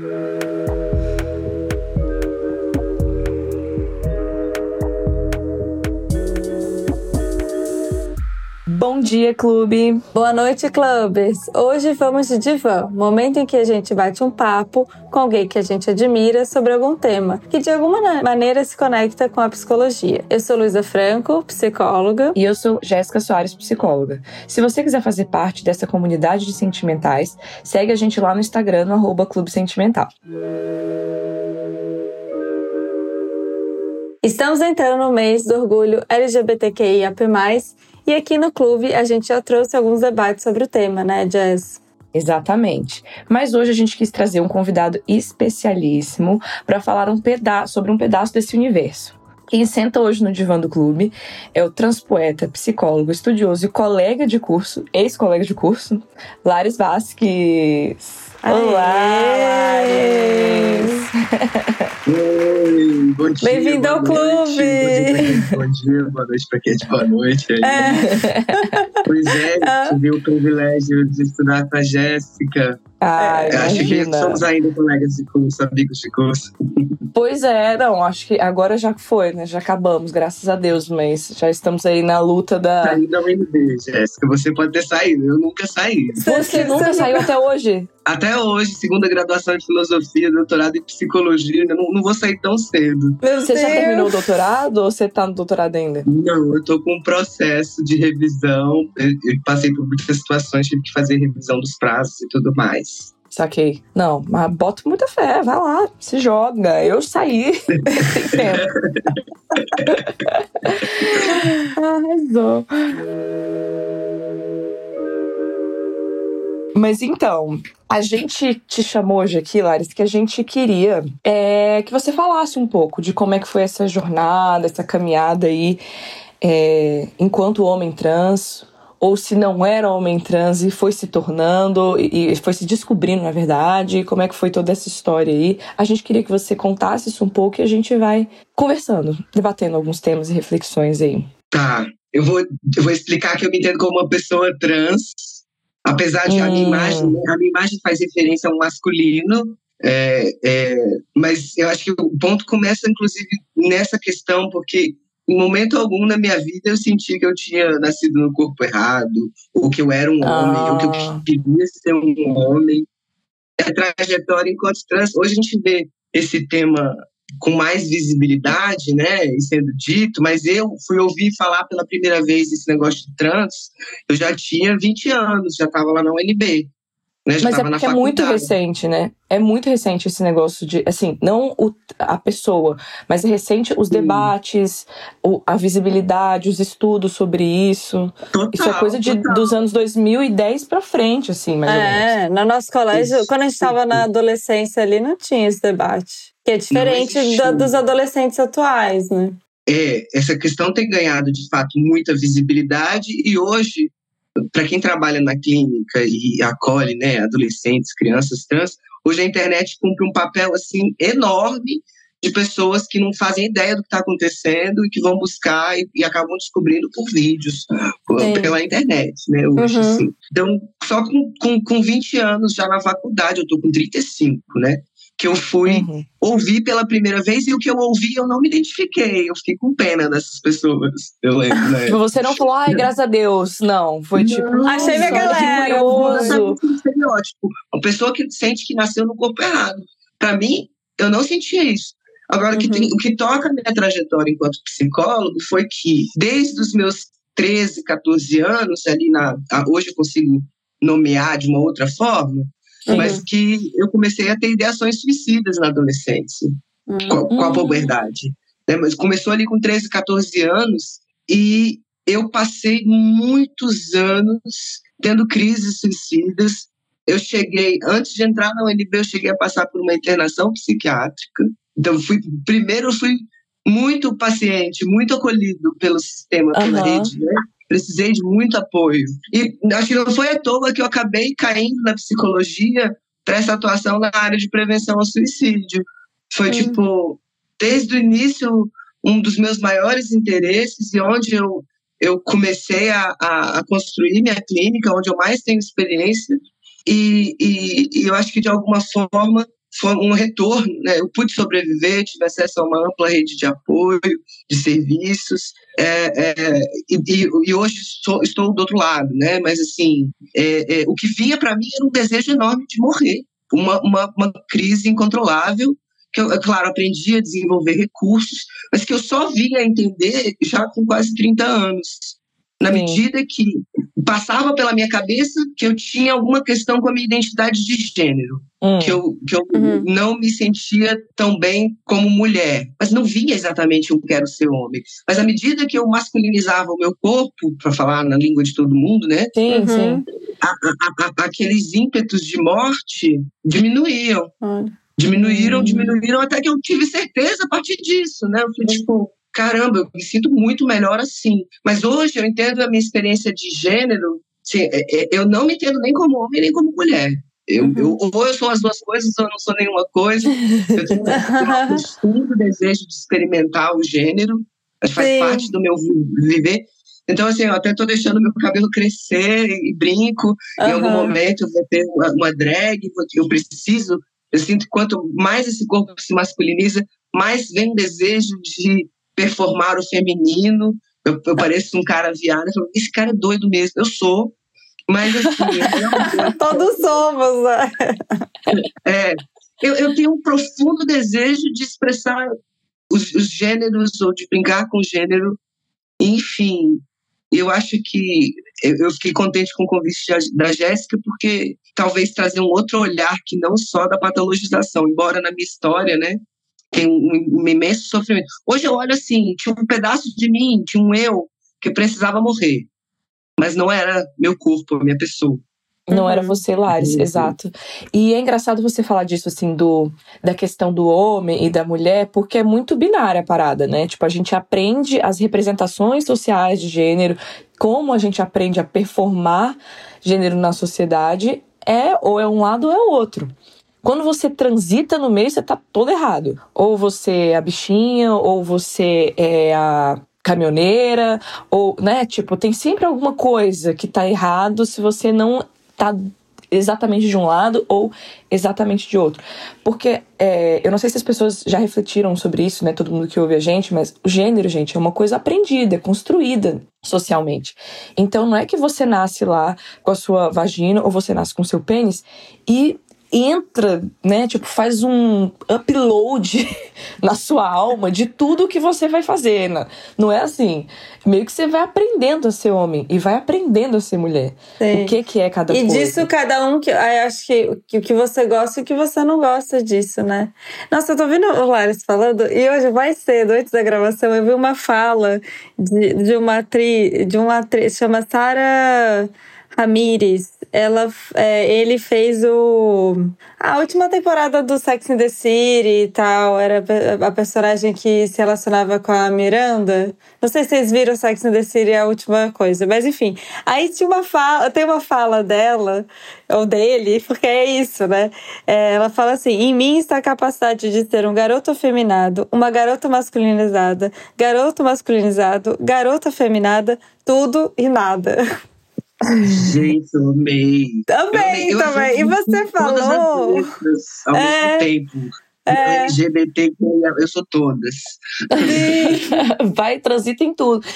Bom dia, clube! Boa noite, clubes! Hoje vamos de divã, momento em que a gente bate um papo com alguém que a gente admira sobre algum tema, que de alguma maneira se conecta com a psicologia. Eu sou Luísa Franco, psicóloga. E eu sou Jéssica Soares, psicóloga. Se você quiser fazer parte dessa comunidade de sentimentais, segue a gente lá no Instagram, no arroba Clube Sentimental. Estamos entrando no mês do orgulho LGBTQIAP+, e aqui no clube a gente já trouxe alguns debates sobre o tema, né, Jess? Exatamente. Mas hoje a gente quis trazer um convidado especialíssimo para falar um pedaço sobre um pedaço desse universo. Quem senta hoje no divã do clube é o transpoeta, psicólogo, estudioso e colega de curso, ex-colega de curso, Lares Vasques. Olá, Oi, bom dia. Bem-vindo ao clube. Bom dia, boa noite para quem é de boa noite. Aí. É. Pois é, ah. tive o privilégio de estudar com a Jéssica. Ah, é, acho que somos ainda colegas de curso, amigos de curso. Pois é, não, acho que agora já foi, né? Já acabamos, graças a Deus, mas já estamos aí na luta da. Saindo da UNB, Jéssica. Você pode ter saído, eu nunca saí. Você, você nunca saiu até hoje? Até hoje, segunda graduação em filosofia, doutorado em psicologia, eu não, não vou sair tão cedo. Meu você Deus. já terminou o doutorado ou você tá no doutorado ainda? Não, eu tô com um processo de revisão. Eu, eu passei por muitas situações, tive que fazer revisão dos prazos e tudo mais. Saquei. Não, mas boto muita fé, vai lá, se joga. Eu saí. Tempo. Arrasou. Mas então, a gente te chamou hoje aqui, Laris, que a gente queria é, que você falasse um pouco de como é que foi essa jornada, essa caminhada aí é, enquanto homem trans, ou se não era homem trans e foi se tornando e foi se descobrindo, na verdade, como é que foi toda essa história aí. A gente queria que você contasse isso um pouco e a gente vai conversando, debatendo alguns temas e reflexões aí. Tá, eu vou, eu vou explicar que eu me entendo como uma pessoa trans, apesar de hum. a minha hum. imagem, a minha imagem faz referência a um masculino, é, é, mas eu acho que o ponto começa, inclusive, nessa questão, porque em momento algum na minha vida eu senti que eu tinha nascido no corpo errado, ou que eu era um homem, ah. ou que eu ah. queria ser um homem. A trajetória enquanto trans, hoje a gente vê esse tema com mais visibilidade, né, e sendo dito, mas eu fui ouvir falar pela primeira vez esse negócio de trans, eu já tinha 20 anos, já estava lá na UNB. Né? Mas é porque é muito recente, né? É muito recente esse negócio de, assim, não o, a pessoa, mas é recente os debates, o, a visibilidade, os estudos sobre isso. Total, isso é coisa de, dos anos 2010 para frente, assim, mais é, ou menos. É, no nosso colégio, isso. quando a gente estava na adolescência ali, não tinha esse debate. Que é diferente da, dos adolescentes atuais, né? É, essa questão tem ganhado, de fato, muita visibilidade e hoje para quem trabalha na clínica e acolhe né, adolescentes, crianças trans, hoje a internet cumpre um papel assim enorme de pessoas que não fazem ideia do que está acontecendo e que vão buscar e, e acabam descobrindo por vídeos, pela internet, né? Hoje, uhum. assim. Então, só com, com, com 20 anos já na faculdade, eu estou com 35, né? Que eu fui uhum. ouvir pela primeira vez e o que eu ouvi eu não me identifiquei. Eu fiquei com pena dessas pessoas. Eu lembro, né? Você não falou, ai, graças a Deus. Não, foi não, tipo, achei minha galera. Estereótipo. Uma pessoa que sente que nasceu no corpo errado. Para mim, eu não sentia isso. Agora, uhum. o, que tem, o que toca a minha trajetória enquanto psicólogo foi que, desde os meus 13, 14 anos, ali na. Hoje eu consigo nomear de uma outra forma, mas que eu comecei a ter ideações suicidas na adolescência, uhum. com, com, a puberdade. Né? Mas começou ali com 13, 14 anos e eu passei muitos anos tendo crises suicidas. Eu cheguei, antes de entrar na UNB, eu cheguei a passar por uma internação psiquiátrica. Então, fui, primeiro fui muito paciente, muito acolhido pelo sistema, pela uhum. rede, né? Precisei de muito apoio. E acho que não foi à toa que eu acabei caindo na psicologia para essa atuação na área de prevenção ao suicídio. Foi, tipo, desde o início, um dos meus maiores interesses e onde eu, eu comecei a, a, a construir minha clínica, onde eu mais tenho experiência. E, e, e, eu acho que, de alguma forma, foi um retorno, né? Eu pude sobreviver, tive acesso a uma ampla rede de apoio, de serviços, é, é, e, e, hoje sou, estou do outro lado, né? Mas assim, é, é o que vinha para mim era um desejo enorme de morrer, uma, uma, uma crise incontrolável que eu, claro, aprendi a desenvolver recursos, mas que eu só vinha a entender já com quase 30 anos na Sim. medida que passava pela minha cabeça que eu tinha alguma questão com a minha identidade de gênero, hum. que eu, que eu uhum. não me sentia tão bem como mulher, mas não vinha exatamente eu quero ser homem. Mas à medida que eu masculinizava o meu corpo, para falar na língua de todo mundo, né? Sim, uhum. sim. A, a, a, aqueles ímpetos de morte diminuíam. Diminuíram, uhum. diminuíram, até que eu tive certeza a partir disso, né? Eu falei, tipo, caramba, eu me sinto muito melhor assim. Mas hoje eu entendo a minha experiência de gênero, assim, eu não me entendo nem como homem nem como mulher. Eu, uhum. eu, ou eu sou as duas coisas, ou eu não sou nenhuma coisa. Eu tenho um profundo desejo de experimentar o gênero, faz Sim. parte do meu viver. Então, assim, eu até estou deixando meu cabelo crescer e brinco. Uhum. Em algum momento eu vou ter uma, uma drag, eu preciso. Eu sinto que quanto mais esse corpo se masculiniza, mais vem desejo de performar o feminino. Eu, eu pareço um cara viado. Eu falo, esse cara é doido mesmo. Eu sou. Mas assim. Todos somos, né? É. Eu, eu tenho um profundo desejo de expressar os, os gêneros ou de brincar com o gênero. Enfim, eu acho que eu fiquei contente com o convite da Jéssica, porque talvez trazer um outro olhar que não só da patologização, embora na minha história, né, tem um, um, imenso sofrimento. Hoje eu olho assim, tinha um pedaço de mim, tinha um eu que precisava morrer, mas não era meu corpo, a minha pessoa. Não era você, Lares, uhum. exato. E é engraçado você falar disso, assim, do, da questão do homem e da mulher, porque é muito binária a parada, né? Tipo, a gente aprende as representações sociais de gênero, como a gente aprende a performar gênero na sociedade, é ou é um lado ou é o outro. Quando você transita no meio, você tá todo errado. Ou você é a bichinha, ou você é a caminhoneira, ou, né, tipo, tem sempre alguma coisa que tá errado se você não tá exatamente de um lado ou exatamente de outro. Porque é, eu não sei se as pessoas já refletiram sobre isso, né? Todo mundo que ouve a gente, mas o gênero, gente, é uma coisa aprendida, é construída socialmente. Então não é que você nasce lá com a sua vagina ou você nasce com o seu pênis e entra, né? Tipo, faz um upload na sua alma de tudo que você vai fazer. Né? Não é assim. Meio que você vai aprendendo a ser homem e vai aprendendo a ser mulher. Sim. O que, que é cada e coisa. E disso cada um que. Acho que o que você gosta e o que você não gosta disso, né? Nossa, eu tô ouvindo o Laris falando, e hoje, mais cedo, antes da gravação, eu vi uma fala de, de uma atriz, de uma atriz, chama Sara Ramires ela, é, ele fez o a última temporada do Sex and the City e tal. Era a personagem que se relacionava com a Miranda. Não sei se vocês viram Sex and the City a última coisa, mas enfim. Aí tinha uma fala, tem uma fala dela ou dele, porque é isso, né? É, ela fala assim: em mim está a capacidade de ter um garoto afeminado, uma garota masculinizada, garoto masculinizado, garota afeminada, tudo e nada. Gente, eu amei. Também, eu, também. E você falou. ao é, mesmo tempo. É. LGBT, eu sou todas. Vai, transita em tudo.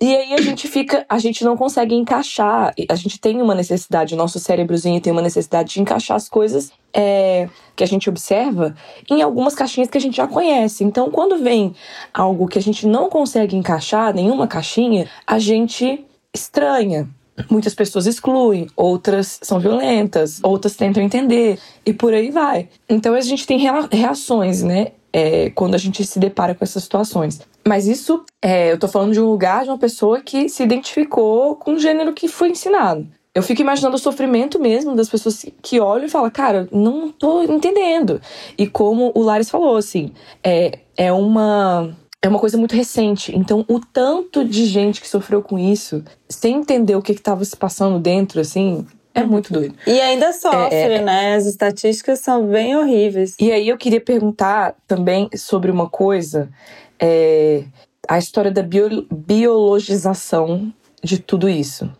E aí a gente fica, a gente não consegue encaixar. A gente tem uma necessidade, o nosso cérebrozinho tem uma necessidade de encaixar as coisas é, que a gente observa em algumas caixinhas que a gente já conhece. Então, quando vem algo que a gente não consegue encaixar, nenhuma caixinha, a gente estranha. Muitas pessoas excluem, outras são violentas, outras tentam entender e por aí vai. Então a gente tem reações, né? É, quando a gente se depara com essas situações. Mas isso, é, eu tô falando de um lugar de uma pessoa que se identificou com o gênero que foi ensinado. Eu fico imaginando o sofrimento mesmo das pessoas que olham e falam, cara, não tô entendendo. E como o Lares falou, assim, é, é uma é uma coisa muito recente. Então, o tanto de gente que sofreu com isso, sem entender o que estava se passando dentro, assim, é muito doido. E ainda sofre, é, é, né? As estatísticas são bem horríveis. E aí eu queria perguntar também sobre uma coisa: é, a história da bio, biologização de tudo isso,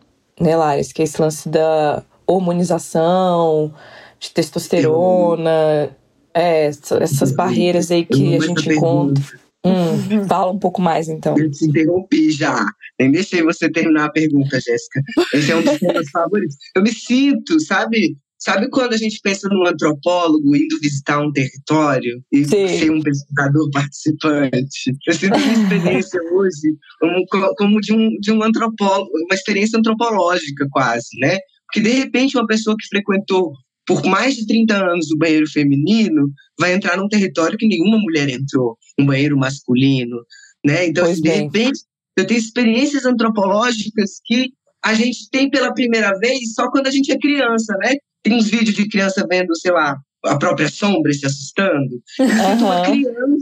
né, Lares? Que é esse lance da hormonização, de testosterona. É, essas barreiras aí que a gente encontra. Hum, fala um pouco mais, então. Eu te interrompi já. Nem deixei você terminar a pergunta, Jéssica. Esse é um dos meus favoritos. Eu me sinto, sabe? Sabe quando a gente pensa num antropólogo indo visitar um território e Sim. ser um pesquisador participante? Eu sinto uma experiência hoje como, como de, um, de um antropólogo, uma experiência antropológica quase, né? Porque de repente uma pessoa que frequentou por mais de 30 anos o banheiro feminino vai entrar num território que nenhuma mulher entrou, um banheiro masculino, né? Então, pois de bem. repente, eu tenho experiências antropológicas que a gente tem pela primeira vez só quando a gente é criança, né? Tem uns vídeos de criança vendo, sei lá, a própria sombra se assustando. Uhum. Uma criança,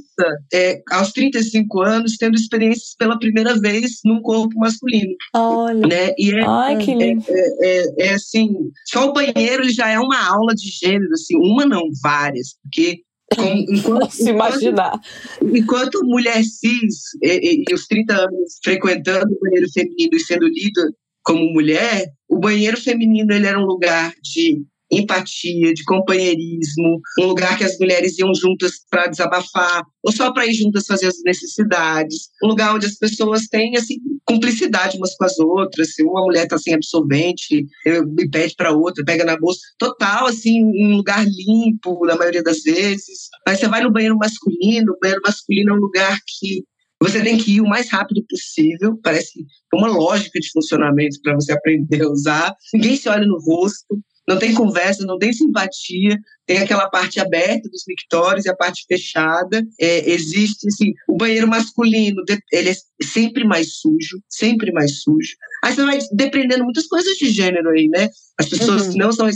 é, aos 35 anos, tendo experiências pela primeira vez num corpo masculino. Olha. Né? E é, Ai, que lindo. É, é, é, assim, só o banheiro já é uma aula de gênero, assim, uma não, várias, porque com, enquanto, se imaginar. Enquanto, enquanto mulher cis e, e, os 30 anos frequentando o banheiro feminino e sendo lida como mulher, o banheiro feminino ele era um lugar de empatia, de companheirismo, um lugar que as mulheres iam juntas para desabafar, ou só para ir juntas fazer as necessidades, um lugar onde as pessoas têm assim cumplicidade umas com as outras, se uma mulher está sem absorvente, me pede para outra, pega na bolsa, total assim, um lugar limpo na maioria das vezes. Mas você vai no banheiro masculino, o banheiro masculino é um lugar que você tem que ir o mais rápido possível, parece uma lógica de funcionamento para você aprender a usar. Ninguém se olha no rosto, não tem conversa, não tem simpatia, tem aquela parte aberta dos mictórios e a parte fechada. É, existe, assim, o banheiro masculino, ele é sempre mais sujo, sempre mais sujo. Aí você vai dependendo muitas coisas de gênero aí, né? As pessoas uhum. que não são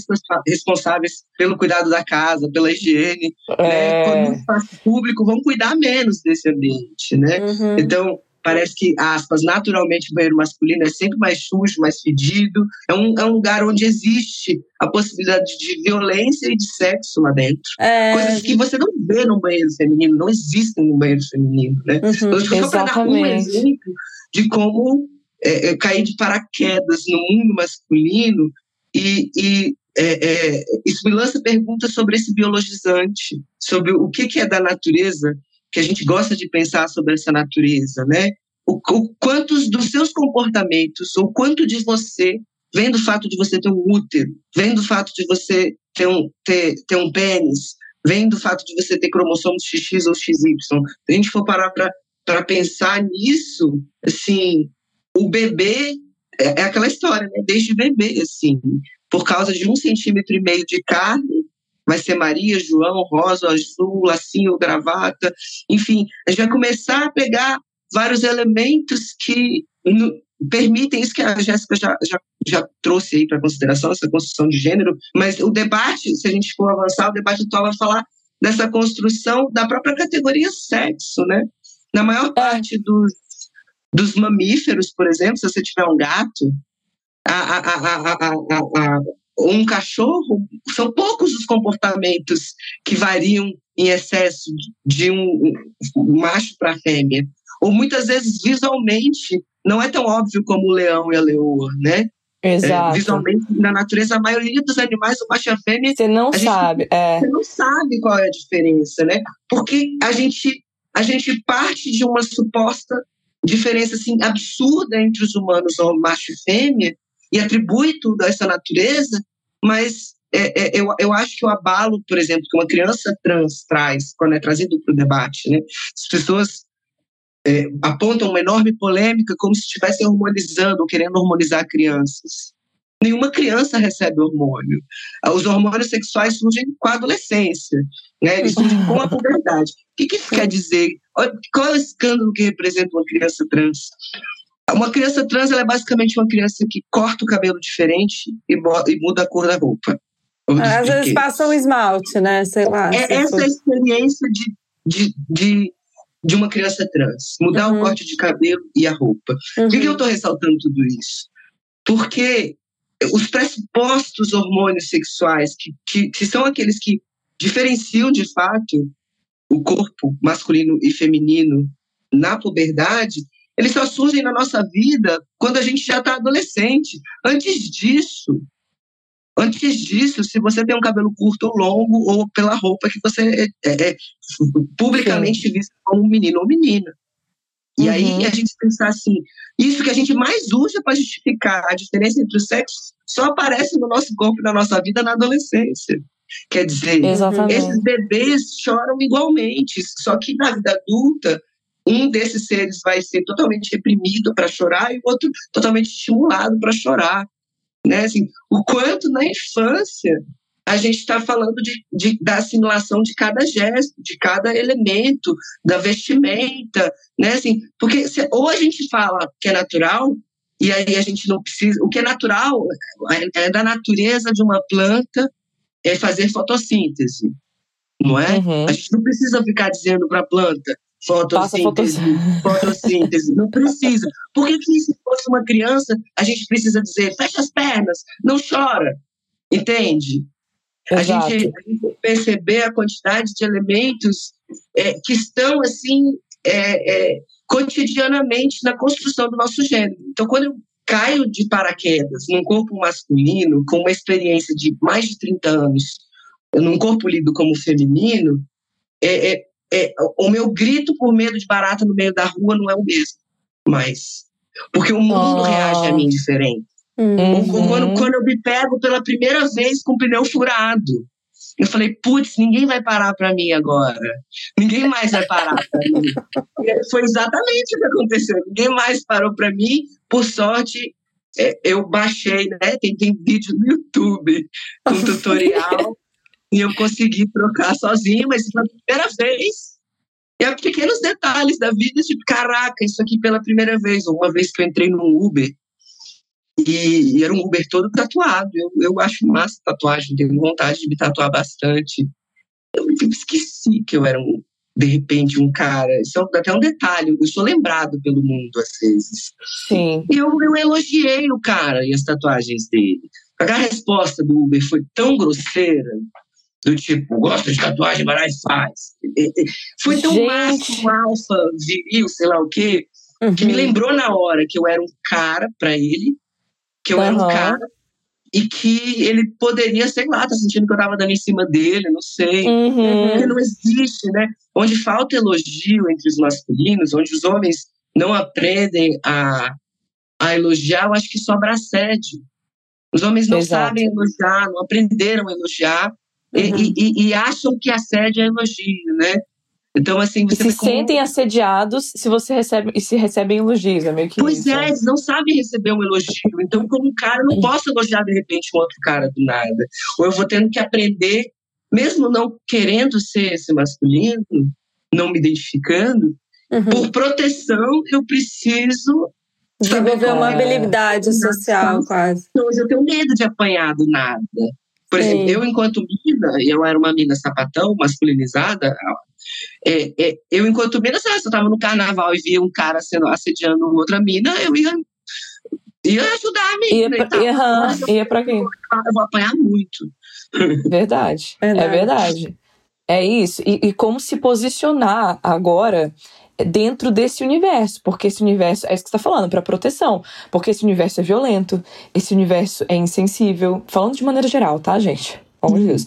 responsáveis pelo cuidado da casa, pela higiene, né? é... né? no espaço público, vão cuidar menos desse ambiente, né? Uhum. Então, Parece que, aspas, naturalmente o banheiro masculino é sempre mais sujo, mais fedido. É um, é um lugar onde existe a possibilidade de violência e de sexo lá dentro. É... Coisas que você não vê no banheiro feminino, não existem no banheiro feminino, né? Uhum, então, só para dar um exemplo de como é, é, cair de paraquedas no mundo masculino e, e é, é, isso me lança perguntas sobre esse biologizante, sobre o que, que é da natureza que a gente gosta de pensar sobre essa natureza, né? O, o quantos dos seus comportamentos, ou quanto de você vem do fato de você ter um útero, vem do fato de você ter um, ter, ter um pênis, vem do fato de você ter cromossomos XX ou XY. Se a gente for parar para pensar nisso, assim, o bebê é, é aquela história, né? Desde bebê, assim, por causa de um centímetro e meio de carne, vai ser Maria, João, Rosa, Azul, Lacinho, Gravata, enfim, a gente vai começar a pegar vários elementos que permitem isso que a Jéssica já, já, já trouxe aí para consideração, essa construção de gênero, mas o debate, se a gente for avançar, o debate atual vai falar dessa construção da própria categoria sexo, né? Na maior parte dos, dos mamíferos, por exemplo, se você tiver um gato, a, a, a, a, a, um cachorro, são poucos os comportamentos que variam em excesso de um macho para fêmea. Ou muitas vezes, visualmente, não é tão óbvio como o leão e a leoa, né? Exato. É, visualmente, na natureza, a maioria dos animais, o macho e a fêmea. Você não sabe. Gente, é. Você não sabe qual é a diferença, né? Porque a gente, a gente parte de uma suposta diferença assim, absurda entre os humanos, o macho e fêmea, e atribui tudo a essa natureza, mas é, é, eu, eu acho que o abalo, por exemplo, que uma criança trans traz quando é trazido para o debate, né? As pessoas é, apontam uma enorme polêmica como se estivessem hormonizando querendo hormonizar crianças. Nenhuma criança recebe hormônio. Os hormônios sexuais surgem com a adolescência, né? eles surgem com a puberdade. O que, que isso quer dizer? Qual é o escândalo que representa uma criança trans? Uma criança trans é basicamente uma criança que corta o cabelo diferente e, e muda a cor da roupa. Às vezes passa um esmalte, né? Sei lá. É essa é a experiência de, de, de, de, uma criança trans. Mudar uhum. o corte de cabelo e a roupa. Uhum. Por que, que eu estou ressaltando tudo isso? Porque os pressupostos hormônios sexuais, que, que, que são aqueles que diferenciam de fato o corpo masculino e feminino na puberdade, eles só surgem na nossa vida quando a gente já está adolescente. Antes disso, Antes disso, se você tem um cabelo curto ou longo, ou pela roupa que você é, é, é publicamente Sim. visto como um menino ou menina. E uhum. aí a gente pensar assim, isso que a gente mais usa para justificar a diferença entre os sexos só aparece no nosso corpo, na nossa vida, na adolescência. Quer dizer, Exatamente. esses bebês choram igualmente, só que na vida adulta, um desses seres vai ser totalmente reprimido para chorar e o outro totalmente estimulado para chorar. Né? Assim, o quanto na infância a gente está falando de, de, da assimilação de cada gesto, de cada elemento, da vestimenta, né? Assim, porque se, ou a gente fala que é natural, e aí a gente não precisa. O que é natural é, é da natureza de uma planta é fazer fotossíntese, não é? Uhum. A gente não precisa ficar dizendo para a planta fotossíntese, fotossíntese, não precisa. Por que, que se fosse uma criança a gente precisa dizer fecha as pernas, não chora, entende? A gente, a gente, perceber a quantidade de elementos é, que estão assim é, é, cotidianamente na construção do nosso gênero. Então, quando eu caio de paraquedas num corpo masculino, com uma experiência de mais de 30 anos, num corpo lido como feminino, é, é, é, o meu grito por medo de barata no meio da rua não é o mesmo mais. Porque o mundo oh. reage a mim diferente. Uhum. Quando, quando eu me pego pela primeira vez com o pneu furado. Eu falei, putz, ninguém vai parar para mim agora. Ninguém mais vai parar para mim. E foi exatamente o que aconteceu. Ninguém mais parou para mim. Por sorte, é, eu baixei, né? Tem, tem vídeo no YouTube com tutorial. E eu consegui trocar sozinho, mas foi a primeira vez. E há pequenos detalhes da vida, tipo, caraca, isso aqui pela primeira vez. Uma vez que eu entrei num Uber, e, e, era um Uber todo tatuado. Eu, eu acho massa tatuagem, tenho vontade de me tatuar bastante. Eu, eu esqueci que eu era um, de repente um cara. Isso é até um detalhe, eu sou lembrado pelo mundo às vezes. Sim. E eu, eu elogiei o cara e as tatuagens dele. A resposta do Uber foi tão grosseira, do tipo, gosta de tatuagem, vai lá e faz. Foi tão Gente. macho, alfa, viril, sei lá o quê, uhum. que me uhum. lembrou na hora que eu era um cara para ele que eu uhum. era um cara e que ele poderia, sei lá, tá sentindo que eu tava dando em cima dele, não sei. Uhum. Porque não existe, né? Onde falta elogio entre os masculinos, onde os homens não aprendem a, a elogiar, eu acho que sobra assédio. Os homens não Exato. sabem elogiar, não aprenderam a elogiar uhum. e, e, e, acham que assédio é elogio, né? Então, assim, você se sentem assediados se você recebe e se recebem elogios, é meio que Pois isso. é, eles não sabem receber um elogio. Então, como um cara, eu não posso elogiar de repente um outro cara do nada. Ou eu vou tendo que aprender, mesmo não querendo ser esse masculino, não me identificando, uhum. por proteção eu preciso desenvolver uma habilidade social, quase. Então, eu tenho medo de apanhar do nada. Por exemplo, Sim. eu, enquanto mina, eu era uma mina sapatão, masculinizada, é, é, eu, enquanto mina, se eu estava no carnaval e via um cara sendo assediando outra mina, eu ia, ia ajudar a mina. Ia, pra, ia, ia pra quem? Eu vou apanhar muito. Verdade, é verdade. É verdade. É isso. E, e como se posicionar agora dentro desse universo, porque esse universo é isso que você está falando, para proteção, porque esse universo é violento, esse universo é insensível, falando de maneira geral, tá, gente? Pelo amor de Deus.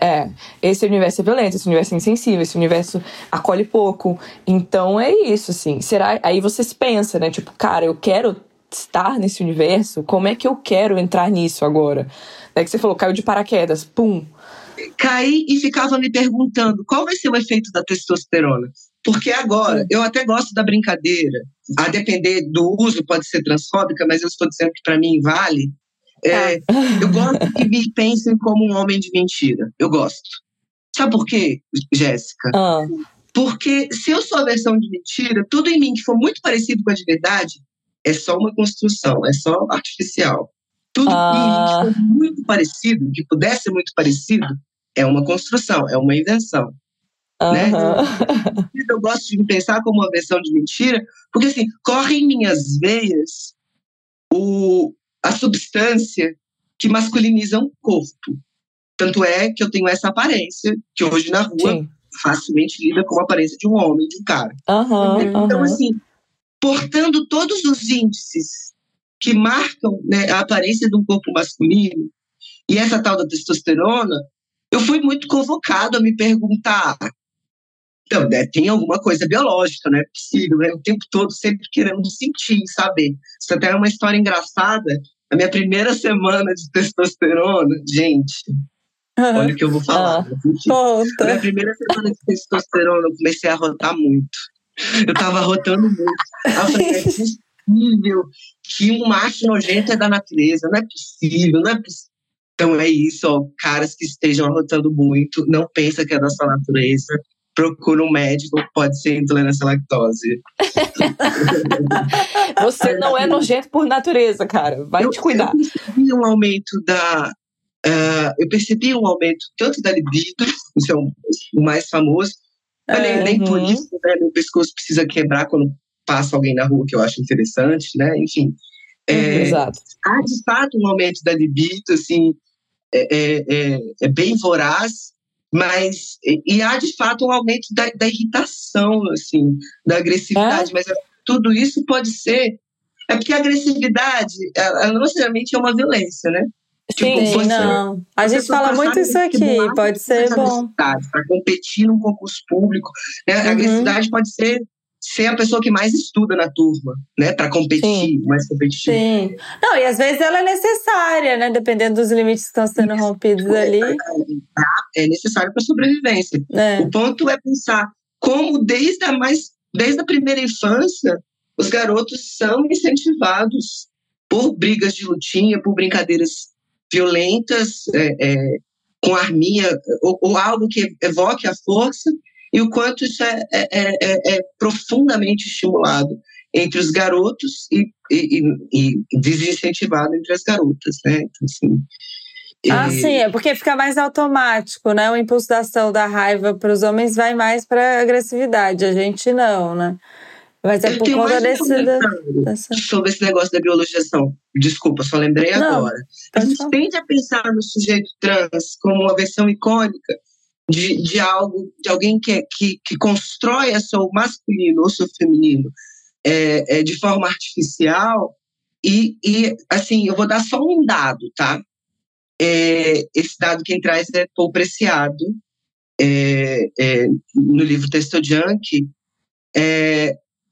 É, esse universo é violento, esse universo é insensível, esse universo acolhe pouco. Então é isso, assim. Será? Aí você se pensa, né? Tipo, cara, eu quero estar nesse universo, como é que eu quero entrar nisso agora? É que você falou, caiu de paraquedas, pum. Caí e ficava me perguntando qual vai ser o efeito da testosterona. Porque agora, eu até gosto da brincadeira, a depender do uso, pode ser transfóbica, mas eu estou dizendo que para mim vale. É, ah. eu gosto que me pensem como um homem de mentira. Eu gosto. Sabe por quê, Jéssica? Ah. Porque se eu sou a versão de mentira, tudo em mim que for muito parecido com a de verdade é só uma construção, é só artificial. Tudo ah. em mim que for muito parecido, que pudesse ser muito parecido, é uma construção, é uma invenção. Né? Eu gosto de me pensar como uma versão de mentira, porque assim, corre em minhas veias o, a substância que masculiniza um corpo. Tanto é que eu tenho essa aparência, que hoje na rua Sim. facilmente lida com a aparência de um homem, de um cara. Uhum, então, uhum. assim, portando todos os índices que marcam né, a aparência de um corpo masculino, E essa tal da testosterona, eu fui muito convocado a me perguntar. Então, né, tem alguma coisa biológica, não é possível, né? O tempo todo sempre querendo sentir, saber. Isso até é uma história engraçada. A minha primeira semana de testosterona, gente, olha o que eu vou falar. Ah, conta. minha primeira semana de testosterona, eu comecei a rotar muito. Eu tava rotando muito. Aí eu falei, é possível que um macho nojento é da natureza, não é possível, não é possível. Então é isso, ó, caras que estejam arrotando muito, não pensa que é da sua natureza, procura um médico, pode ser intolerância à lactose. Você não é nojento por natureza, cara. Vai eu, te cuidar. Eu percebi um aumento da. Uh, eu percebi um aumento tanto da libido, isso é o, mais famoso, mas nem, nem por Uhum. isso, né? Meu pescoço precisa quebrar quando passa alguém na rua que eu acho interessante, né? Enfim. É, Exato. há de fato um aumento da libido, assim, é, é, é, é bem voraz, mas e, há de fato um aumento da, da irritação, assim, da agressividade, mas é, tudo isso pode ser é porque a agressividade, ela não necessariamente é uma violência, né? Sim, Tipo, Sim, você- não. A você gente fala muito isso aqui, pode ser bom. Para competir num concurso público, né? Uhum. A agressividade pode ser ser a pessoa que mais estuda na turma, né? Para competir, mais competitivo. Sim. Não, e às vezes ela é necessária, né? Dependendo dos limites que estão sendo rompidos ali. É necessário para sobrevivência. É. O ponto é pensar como desde a mais desde a primeira infância os garotos são incentivados por brigas de lutinha, por brincadeiras violentas, é, é, com arminha ou, ou algo que evoque a força e o quanto isso é, é, é, é profundamente estimulado entre os garotos e, e, e, desincentivado entre as garotas, né? Então, assim, Ah, sim, é porque fica mais automático, né? O impulso da ação da raiva para os homens vai mais para agressividade, a gente não, né? Mas é Eu por conta desse. da- dessa... sobre esse negócio da biologização. Desculpa, só lembrei Não, agora. A gente falar. tende a pensar no sujeito trans como uma versão icônica de, de algo, de alguém que, é- que, que constrói a seu masculino ou seu feminino é, é, de forma artificial. E, e, assim, eu vou dar só um dado, tá? É, esse dado quem traz é Paul Preciado, é, é, no livro Texto Junk.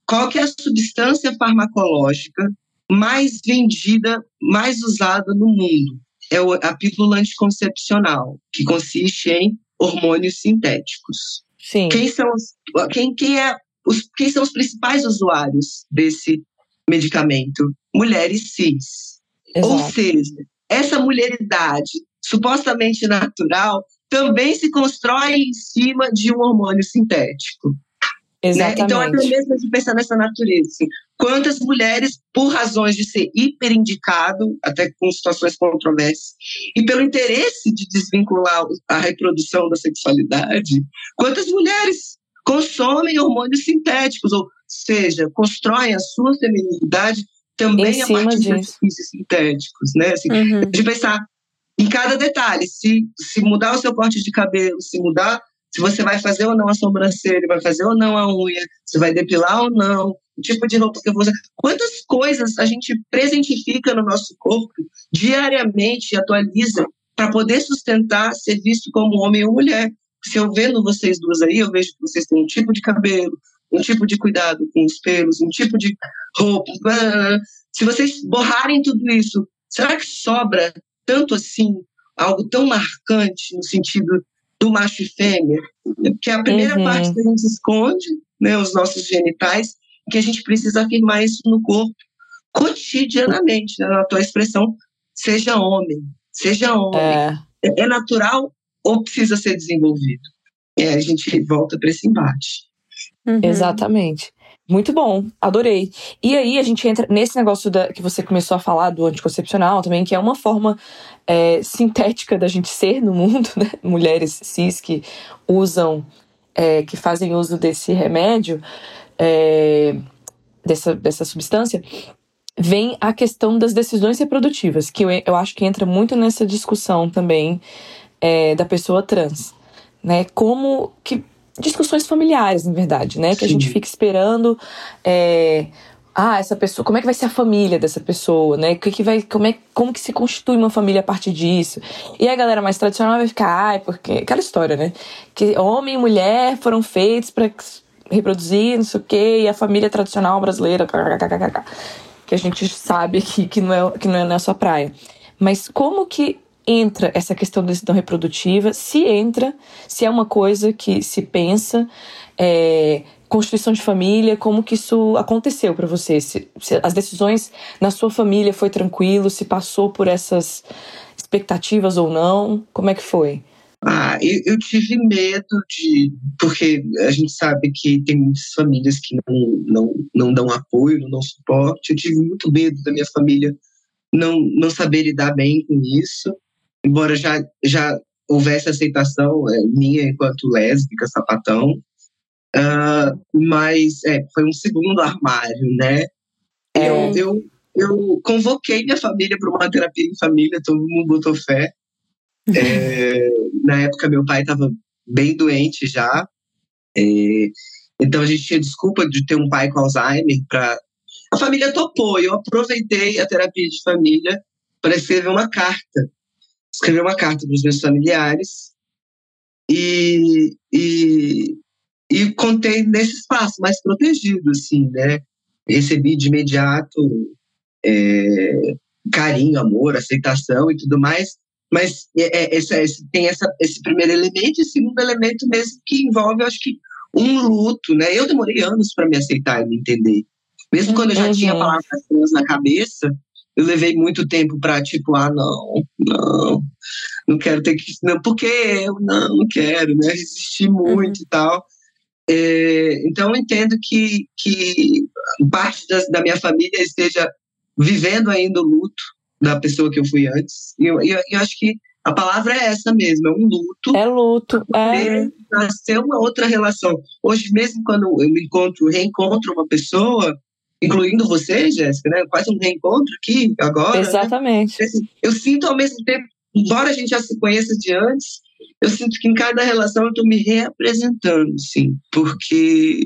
Qual que é a substância farmacológica mais vendida, mais usada no mundo? É a pílula anticoncepcional, que consiste em hormônios sintéticos. Sim. Quem são os, quem, quem é os, quem são os principais usuários desse medicamento? Mulheres cis. Ou Exato. seja, essa mulheridade supostamente natural também se constrói em cima de um hormônio sintético. Né? Exatamente. Então, até mesmo de pensar nessa natureza, assim, quantas mulheres, por razões de ser hiperindicado, até com situações controversas, e pelo interesse de desvincular a reprodução da sexualidade, quantas mulheres consomem hormônios sintéticos, ou seja, constroem a sua feminilidade também a partir de artifícios sintéticos, né? Assim, Uhum. de pensar em cada detalhe. Se, se mudar o seu corte de cabelo, se mudar, se você vai fazer ou não a sobrancelha, vai fazer ou não a unha, se vai depilar ou não, tipo de roupa que eu vou usar. Quantas coisas a gente presentifica no nosso corpo diariamente atualiza para poder sustentar ser visto como homem ou mulher. Se eu vendo vocês duas aí, eu vejo que vocês têm um tipo de cabelo, um tipo de cuidado com os pelos, um tipo de roupa. Se vocês borrarem tudo isso, será que sobra tanto assim algo tão marcante no sentido do macho e fêmea? Porque a primeira Uhum. parte que a gente esconde, né, os nossos genitais, que a gente precisa afirmar isso no corpo cotidianamente, né, na tua expressão, seja homem, seja homem. É. É, natural ou precisa ser desenvolvido? É, a gente volta para esse embate. Uhum. Exatamente. Muito bom, adorei. E aí a gente entra nesse negócio da, que você começou a falar do anticoncepcional também, que é uma forma é, sintética da gente ser no mundo, né? Mulheres cis que usam, é, que fazem uso desse remédio, é, dessa, dessa substância, vem a questão das decisões reprodutivas, que eu, eu acho que entra muito nessa discussão também é, da pessoa trans, né? Como que discussões familiares, na verdade, né? Que a gente fica esperando é, ah, essa pessoa, como é que vai ser a família dessa pessoa, né? Que que vai, como, é, como que se constitui uma família a partir disso? E a galera mais tradicional vai ficar, ai, porque. Aquela história, né? Que homem e mulher foram feitos para reproduzir, não sei o quê, e a família tradicional brasileira, que a gente sabe que, que, não é, que não é a sua praia. Mas como que entra essa questão da decisão reprodutiva? Se entra, se é uma coisa que se pensa. É, constituição de família, como que isso aconteceu para você? Se, se, as decisões na sua família foi tranquilo, se passou por essas expectativas ou não? Como é que foi? Ah, eu, eu, tive medo de. Porque a gente sabe que tem muitas famílias que não, não, não dão apoio, não dão suporte. Eu tive muito medo da minha família não, não saber lidar bem com isso, embora já, já houvesse aceitação é, minha enquanto lésbica, sapatão. Uh, mas é, foi um segundo armário, né? É. Eu, eu, eu convoquei minha família para uma terapia em família, todo mundo botou fé. É, na época, meu pai estava bem doente já. É, então, a gente tinha desculpa de ter um pai com Alzheimer. Pra... A família topou. Eu aproveitei a terapia de família para escrever uma carta. Escrever uma carta para os meus familiares. E, e e contei nesse espaço mais protegido, assim, né? Recebi de imediato é, carinho, amor, aceitação e tudo mais, mas é, é, esse, tem essa, esse primeiro elemento e segundo elemento mesmo que envolve, acho que, um luto, né? Eu demorei anos para me aceitar e me entender. Mesmo quando eu já uhum. tinha palavras na cabeça, eu levei muito tempo para tipo, ah, não, não, não quero ter que, não, porque eu não, não quero, né? Resistir muito uhum. e tal. É, então, eu entendo que, que parte das, da minha família esteja vivendo ainda o luto da pessoa que eu fui antes. E eu, eu, eu acho que a palavra é essa mesmo, é um luto. É luto. É. Nascer uma outra relação. Hoje, mesmo quando eu me encontro, reencontro uma pessoa, incluindo você, Jéssica, né? Quase um reencontro aqui agora. Né? Exatamente. Né? Eu sinto ao mesmo tempo, embora a gente já se conheça de antes, eu sinto que em cada relação eu estou me reapresentando, sim, porque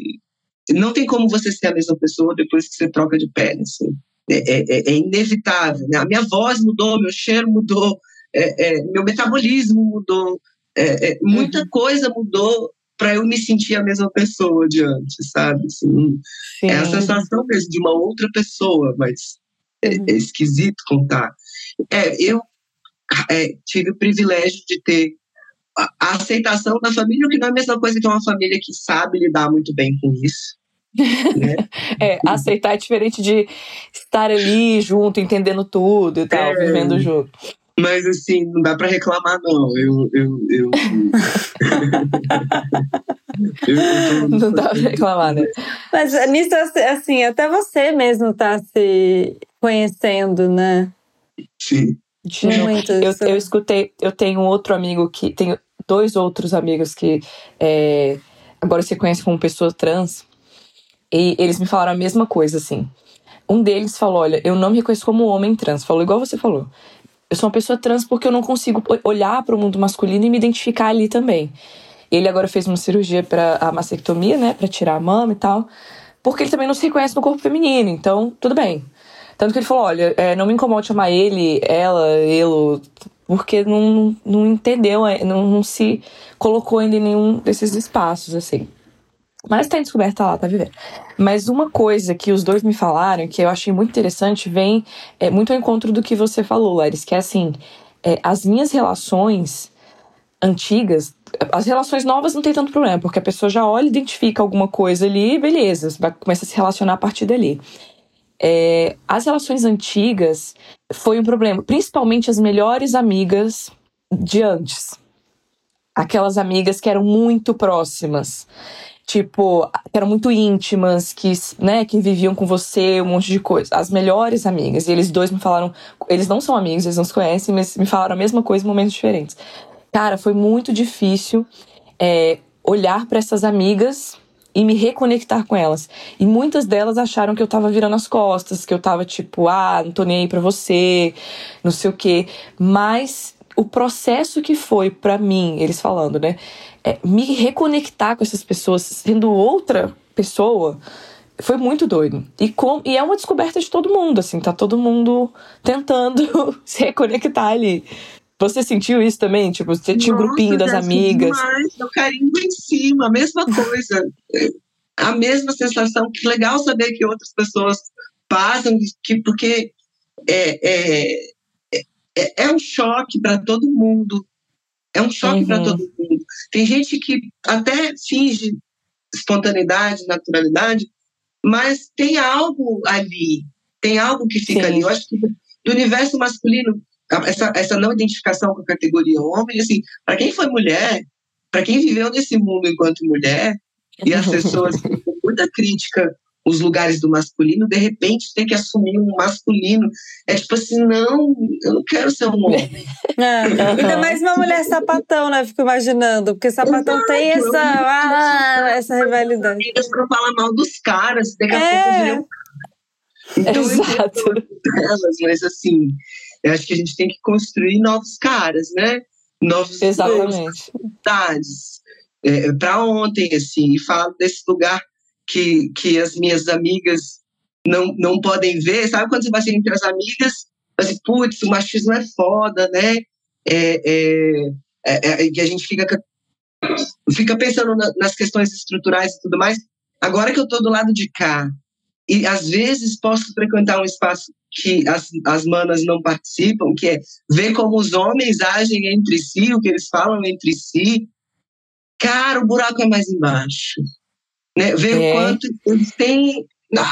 não tem como você ser a mesma pessoa depois que você troca de pele, assim. É, é, é inevitável. Né? A minha voz mudou, meu cheiro mudou, é, é meu metabolismo mudou, é, é, muita uhum. coisa mudou para eu me sentir a mesma pessoa de antes, sabe? Assim, é a sensação mesmo de uma outra pessoa, mas uhum. é, esquisito contar. É, eu tive o privilégio de ter a aceitação da família, que não é a mesma coisa que uma família que sabe lidar muito bem com isso. Né? é, aceitar é diferente de estar ali junto, entendendo tudo e tal, é, vivendo junto. Mas assim, não dá para reclamar, não. Eu. eu, eu... eu não dá pra reclamar, né? Mas nisso, assim, até você mesmo tá se conhecendo, né? Sim. Muito. Eu, eu escutei, eu tenho outro amigo que. Tenho dois outros amigos que é, agora se conhecem como pessoa trans. E eles me falaram a mesma coisa, assim. Um deles falou: Olha, eu não me reconheço como homem trans. Falou igual você falou. Eu sou uma pessoa trans porque eu não consigo olhar para o mundo masculino e me identificar ali também. Ele agora fez uma cirurgia para a mastectomia, né, para tirar a mama e tal, porque ele também não se reconhece no corpo feminino. Então, tudo bem. Tanto que ele falou: olha, é, não me incomode chamar ele, ela, ele, porque não, não entendeu, é, não, não se colocou ainda em nenhum desses espaços, assim. Mas tá em descoberta lá, tá vivendo. Mas uma coisa que os dois me falaram, que eu achei muito interessante, vem é, muito ao encontro do que você falou, Laris, que é assim: é, as minhas relações antigas, as relações novas não tem tanto problema, porque a pessoa já olha, identifica alguma coisa ali, beleza, você vai começar a se relacionar a partir dali. É, as relações antigas foi um problema, principalmente as melhores amigas de antes. Aquelas amigas que eram muito próximas, tipo, que eram muito íntimas, que, né, que viviam com você, um monte de coisa. As melhores amigas. E eles dois me falaram, eles não são amigos, eles não se conhecem, mas me falaram a mesma coisa em momentos diferentes. Cara, foi muito difícil é, olhar para essas amigas e me reconectar com elas. E muitas delas acharam que eu tava virando as costas, que eu tava tipo, ah, não tô nem aí pra você, não sei o quê. Mas o processo que foi para mim, eles falando, né, é me reconectar com essas pessoas, sendo outra pessoa, foi muito doido. E, com, e é uma descoberta de todo mundo, assim, tá todo mundo tentando se reconectar ali. Você sentiu isso também? Tipo, você tinha o um grupinho das amigas. Demais, o carimbo em cima, a mesma coisa. a mesma sensação. Que legal saber que outras pessoas passam, que, porque é, é, é, é um choque para todo mundo. É um choque uhum. para todo mundo. Tem gente que até finge espontaneidade, naturalidade, mas tem algo ali, tem algo que fica Sim. ali. Eu acho que do universo masculino, essa, essa não identificação com a categoria homem, assim, para quem foi mulher, para quem viveu nesse mundo enquanto mulher, e as pessoas com muita crítica os lugares do masculino, de repente tem que assumir um masculino. É tipo assim, não, eu não quero ser um homem. É, ainda mais uma mulher sapatão, né? Fico imaginando, porque sapatão Exato, tem essa, ah, essa rivalidade. Pra falar mal dos caras, daqui a é. pouco então, Exato. Elas, mas assim, eu acho que a gente tem que construir novos caras, né? Novos Exatamente. É, para ontem, assim, e falo desse lugar que, que as minhas amigas não, não podem ver. Sabe quando você vai entre as amigas, assim, putz, o machismo é foda, né? É, é, é, é, a gente fica, fica pensando na, nas questões estruturais e tudo mais. Agora que eu estou do lado de cá, e às vezes posso frequentar um espaço que as, as manas não participam, que é ver como os homens agem entre si, o que eles falam entre si. Cara, o buraco é mais embaixo né? Ver é. o quanto eles têm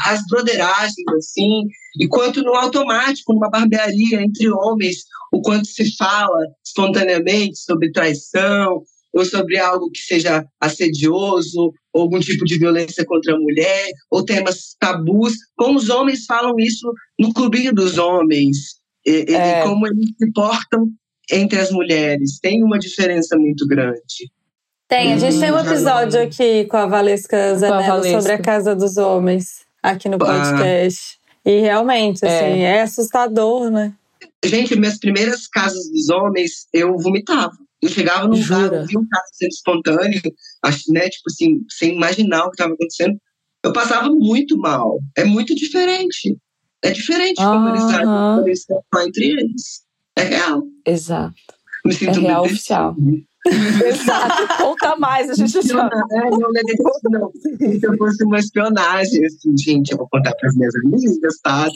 as brotheragens, assim, e quanto no automático, numa barbearia entre homens, o quanto se fala espontaneamente sobre traição, ou sobre algo que seja assedioso, ou algum tipo de violência contra a mulher, ou temas tabus, como os homens falam isso no clubinho dos homens, e, é. e como eles se portam entre as mulheres. Tem uma diferença muito grande. Tem, a gente tem um episódio aqui com a Valesca Zanella sobre a Casa dos Homens, aqui no podcast. Ah. E realmente, assim, é. é assustador, né? Gente, minhas primeiras casas dos homens, eu vomitava. Eu chegava num Jura? lugar, via um caso sendo espontâneo, acho, né, tipo assim, sem imaginar o que estava acontecendo. Eu passava muito mal. É muito diferente. É diferente como eles agem entre eles. É real. Exato. Me sinto é real oficial. Exato, conta mais, a gente já. É, não, não, Se eu fosse uma espionagem, assim, gente, eu vou contar para as minhas amigas, tá?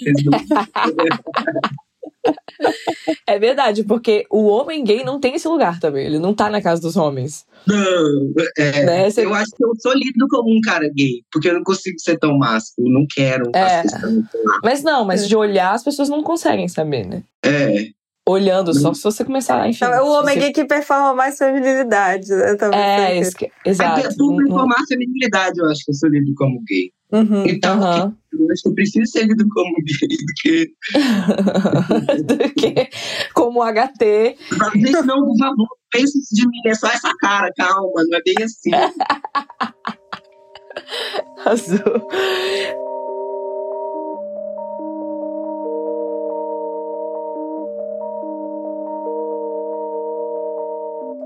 É verdade, porque o homem gay não tem esse lugar também. Ele não tá na casa dos homens. Não, é, né? Você... eu acho que eu sou lido como um cara gay, porque eu não consigo ser tão másculo, não quero. É. Mas não, mas de olhar as pessoas não conseguem saber, né? É olhando, só se você começar a enxergar. o homem você... que performa mais feminilidade, né? Também é, isso que, exato. É por performar feminilidade, eu acho que eu sou lido como gay. Uhum, então, uhum. eu acho que eu preciso ser lido como gay do que. do que como HT. Gente, não, por favor, pense de mim, é só essa cara, calma, não é bem assim. Azul.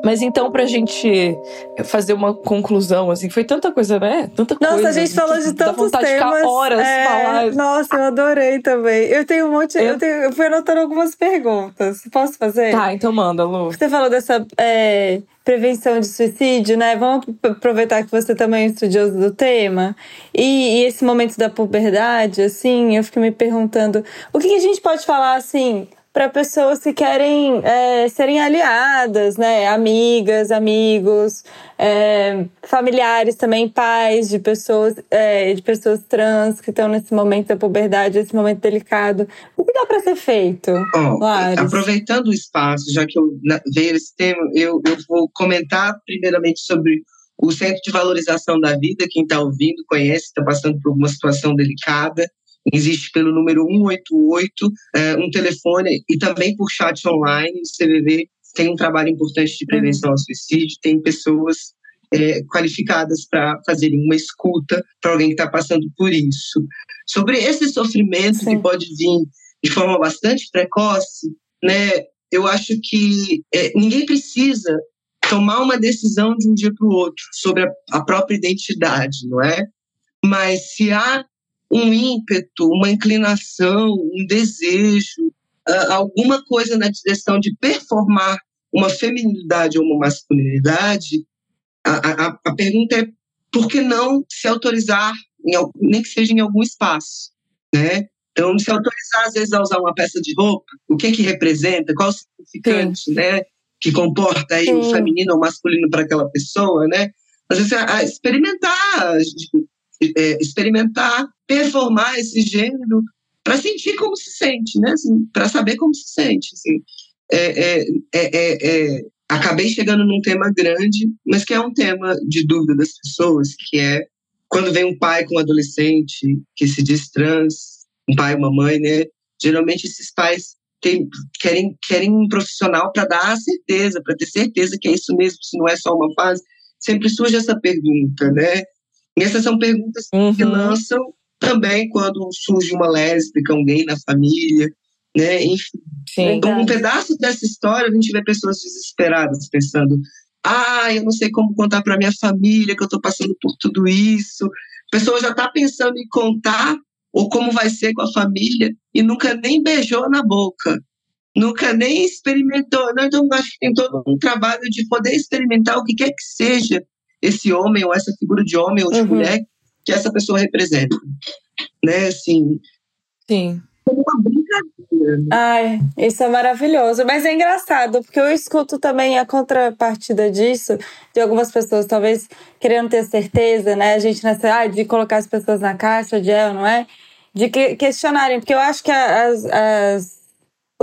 Mas então, pra gente fazer uma conclusão, assim, foi tanta coisa, né? Tanta nossa, coisa. Nossa, a gente falou de tantos vontade temas. De ficar horas é, falar. Nossa, eu adorei também. Eu tenho um monte. Eu, eu, tenho, eu fui anotando algumas perguntas. Posso fazer? Tá, então manda, Lu. Você falou dessa é, prevenção de suicídio, né? Vamos aproveitar que você também é estudioso do tema. E, e esse momento da puberdade, assim, eu fiquei me perguntando o que, que a gente pode falar, assim para pessoas que querem é, serem aliadas, né? Amigas, amigos, é, familiares também, pais de pessoas, é, de pessoas trans que estão nesse momento da puberdade, esse momento delicado. O que dá para ser feito? Oh, aproveitando o espaço, já que eu veio esse tema, eu, eu vou comentar primeiramente sobre o Centro de Valorização da Vida. Quem está ouvindo conhece, está passando por uma situação delicada existe pelo número 188, é, um telefone e também por chat online. O CVV tem um trabalho importante de prevenção ao suicídio, tem pessoas é, qualificadas para fazerem uma escuta para alguém que está passando por isso. Sobre esse sofrimento Sim. que pode vir de forma bastante precoce, né? Eu acho que é, ninguém precisa tomar uma decisão de um dia para o outro sobre a, a própria identidade, não é? Mas se há um ímpeto, uma inclinação, um desejo, alguma coisa na direção de performar uma feminilidade ou uma masculinidade, a, a, a pergunta é por que não se autorizar, em, nem que seja em algum espaço, né? Então, se autorizar, às vezes, a usar uma peça de roupa, o que que representa, qual o significante, Sim. né? Que comporta aí o feminino ou masculino para aquela pessoa, né? Às vezes, a, a experimentar, é, experimentar, performar esse gênero para sentir como se sente, né? Assim, para saber como se sente, assim. É, é, é, é, acabei chegando num tema grande, mas que é um tema de dúvida das pessoas, que é quando vem um pai com um adolescente que se diz trans, um pai e uma mãe, né? Geralmente esses pais tem, querem, querem um profissional para dar a certeza, para ter certeza que é isso mesmo, se não é só uma fase. Sempre surge essa pergunta, né? E essas são perguntas uhum. que lançam também quando surge uma lésbica, um gay na família, né? Enfim. Sim, então, um pedaço dessa história, a gente vê pessoas desesperadas pensando: ah, eu não sei como contar para minha família que eu estou passando por tudo isso. A pessoa já está pensando em contar ou como vai ser com a família e nunca nem beijou na boca, nunca nem experimentou. Não, então, acho que tem todo um trabalho de poder experimentar o que quer que seja esse homem ou essa figura de homem ou de uhum. mulher que essa pessoa representa, né? Assim. Sim como uma brincadeira. Né? Ai, isso é maravilhoso. Mas é engraçado, porque eu escuto também a contrapartida disso, de algumas pessoas, talvez querendo ter certeza, né? A gente nessa, ah, de colocar as pessoas na caixa de ela, não é? De que, questionarem, porque eu acho que as, as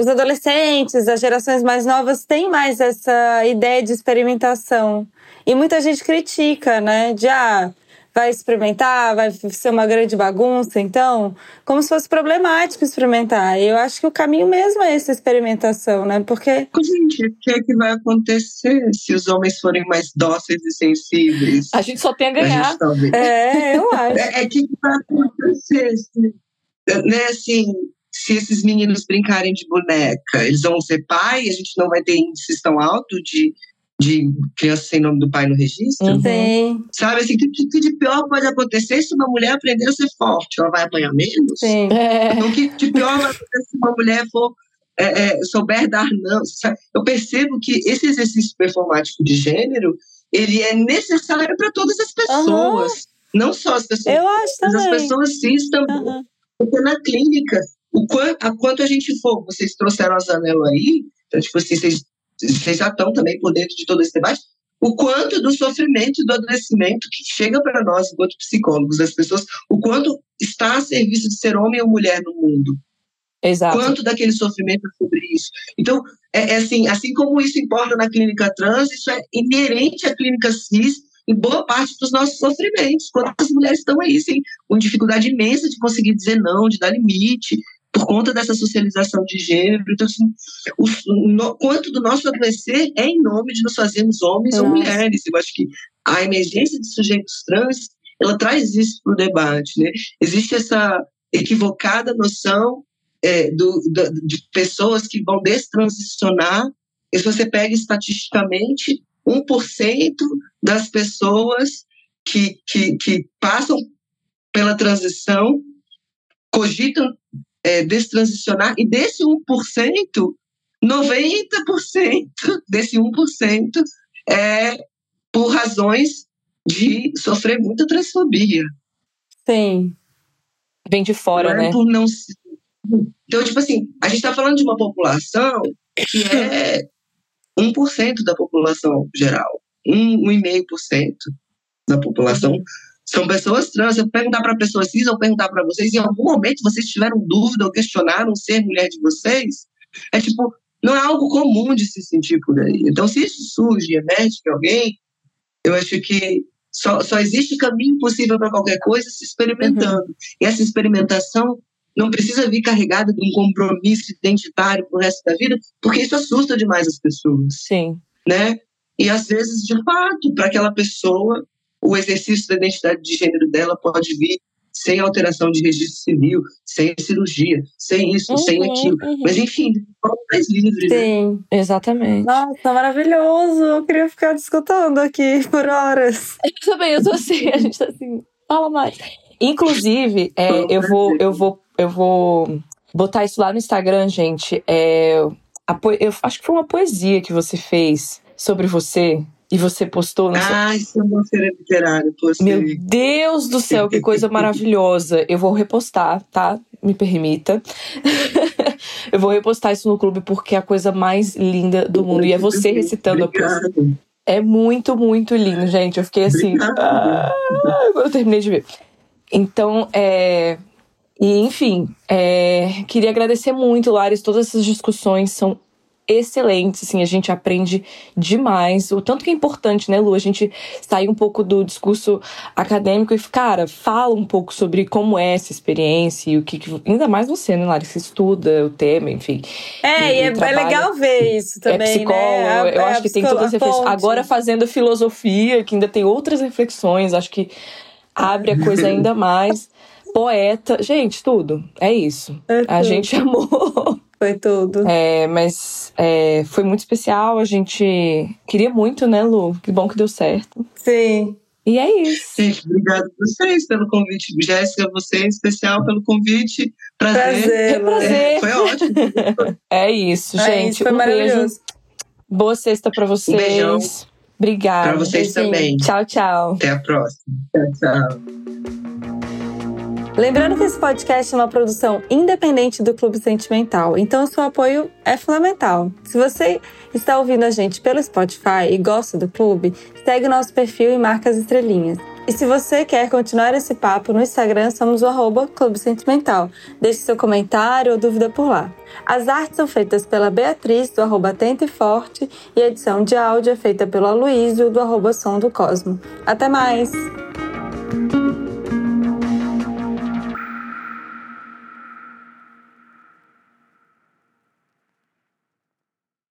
os adolescentes, as gerações mais novas têm mais essa ideia de experimentação. E muita gente critica, né? De ah, vai experimentar, vai ser uma grande bagunça, então, como se fosse problemático experimentar. E eu acho que o caminho mesmo é essa experimentação, né? Porque. Gente, o que é que vai acontecer se os homens forem mais dóceis e sensíveis? A gente só tem a ganhar. A é, eu acho. É, é que vai acontecer, né? Assim, se esses meninos brincarem de boneca, eles vão ser pai, a gente não vai ter índices tão altos de de criança sem nome do pai no registro. Uhum. Sim. Sabe assim, o que, que, de pior pode acontecer se uma mulher aprender a ser forte? Ela vai apanhar menos? Sim. Então, o que de pior vai acontecer se uma mulher for é, é, souber dar não? Sabe? Eu percebo que esse exercício performático de gênero ele é necessário para todas as pessoas. Uhum. Não só as pessoas, Eu acho mas as pessoas cis também. Uhum. Porque na clínica, o quanto, a quanto a gente for, vocês trouxeram a Zanello aí, então, tipo assim, vocês vocês já estão também por dentro de todo esse debate, o quanto do sofrimento e do adoecimento que chega para nós, enquanto psicólogos, as pessoas, o quanto está a serviço de ser homem ou mulher no mundo. Exato. Quanto daquele sofrimento é sobre isso. Então, é, é, assim, assim como isso importa na clínica trans, isso é inerente à clínica cis em boa parte dos nossos sofrimentos. Quantas mulheres estão aí, sim, com dificuldade imensa de conseguir dizer não, de dar limite, por conta dessa socialização de gênero. Então, assim, o, no, quanto do nosso adoecer é em nome de nos fazermos homens Nossa. ou mulheres. Eu acho que a emergência de sujeitos trans, ela traz isso para o debate. Né? Existe essa equivocada noção é, do, do, de pessoas que vão destransicionar, e se você pega estatisticamente, 1% das pessoas que, que, que passam pela transição cogitam é, destransicionar, e desse 1%, 90% desse 1% é por razões de sofrer muita transfobia. Sim. Vem de fora, é né? Por não Então, tipo assim, a gente está falando de uma população que é 1% da população geral, 1,5% da população. São pessoas trans. Eu perguntar para pessoas cis, eu perguntar para vocês, em algum momento vocês tiveram dúvida ou questionaram ser mulher de vocês? É tipo, não é algo comum de se sentir por aí. Então, se isso surge, emerge de alguém, eu acho que só, só existe caminho possível para qualquer coisa se experimentando. Uhum. E essa experimentação não precisa vir carregada de um compromisso identitário para o resto da vida, porque isso assusta demais as pessoas. Sim. Né? E às vezes, de fato, para aquela pessoa, o exercício da identidade de gênero dela pode vir sem alteração de registro civil, sem cirurgia, sem isso, uhum, sem aquilo. Uhum. Mas, enfim, mais livre. Né? Sim, né? exatamente. Nossa, maravilhoso. Eu queria ficar discutindo aqui por horas. Eu também, eu tô assim, a gente tá assim, fala mais. Inclusive, é, eu vou, eu vou, eu vou botar isso lá no Instagram, gente. É, eu acho que foi uma poesia que você fez sobre você. E você postou. Ah, isso é uma feira literária. Meu Deus do céu, que coisa maravilhosa. Eu vou repostar, tá? Me permita. eu vou repostar isso no clube porque é a coisa mais linda do mundo. E é você recitando Obrigado. a poesia. É muito, muito lindo, gente. Eu fiquei assim. Ah, eu terminei de ver. Então, é. E, enfim, é, queria agradecer muito, Lares. Todas essas discussões são excelentes, assim, a gente aprende demais. O tanto que é importante, né, Lu, a gente sair um pouco do discurso acadêmico e, cara, fala um pouco sobre como é essa experiência e o que. que ainda mais você, né, Lara, que estuda o tema, enfim. É, e, e é, é, legal ver isso é também. É psicólogo, né? eu acho que tem todas as reflexões. Agora fazendo filosofia, que ainda tem outras reflexões, acho que abre a coisa ainda mais. Poeta, gente, tudo. É isso. É a gente amou. Foi tudo. É, mas é, foi muito especial. A gente queria muito, né, Lu? Que bom que deu certo. Sim. E é isso. Gente, obrigada a vocês pelo convite. Jéssica, você em especial pelo convite. Prazer. Prazer. É, prazer. É, foi ótimo. é isso, é gente. Isso, foi um maravilhoso. Beijo. Boa sexta pra vocês. Um beijão. Obrigada. Pra vocês Beijinho. também. Tchau, tchau. Até a próxima. Tchau, tchau. Lembrando que esse podcast é uma produção independente do Clube Sentimental, então seu apoio é fundamental. Se você está ouvindo a gente pelo Spotify e gosta do clube, segue o nosso perfil e marca as estrelinhas. E se você quer continuar esse papo no Instagram, somos o arroba Clube Sentimental. Deixe seu comentário ou dúvida por lá. As artes são feitas pela Beatriz, do arroba Atenta e Forte, e a edição de áudio é feita pelo Aloysio, do arroba Som do Cosmo. Até mais!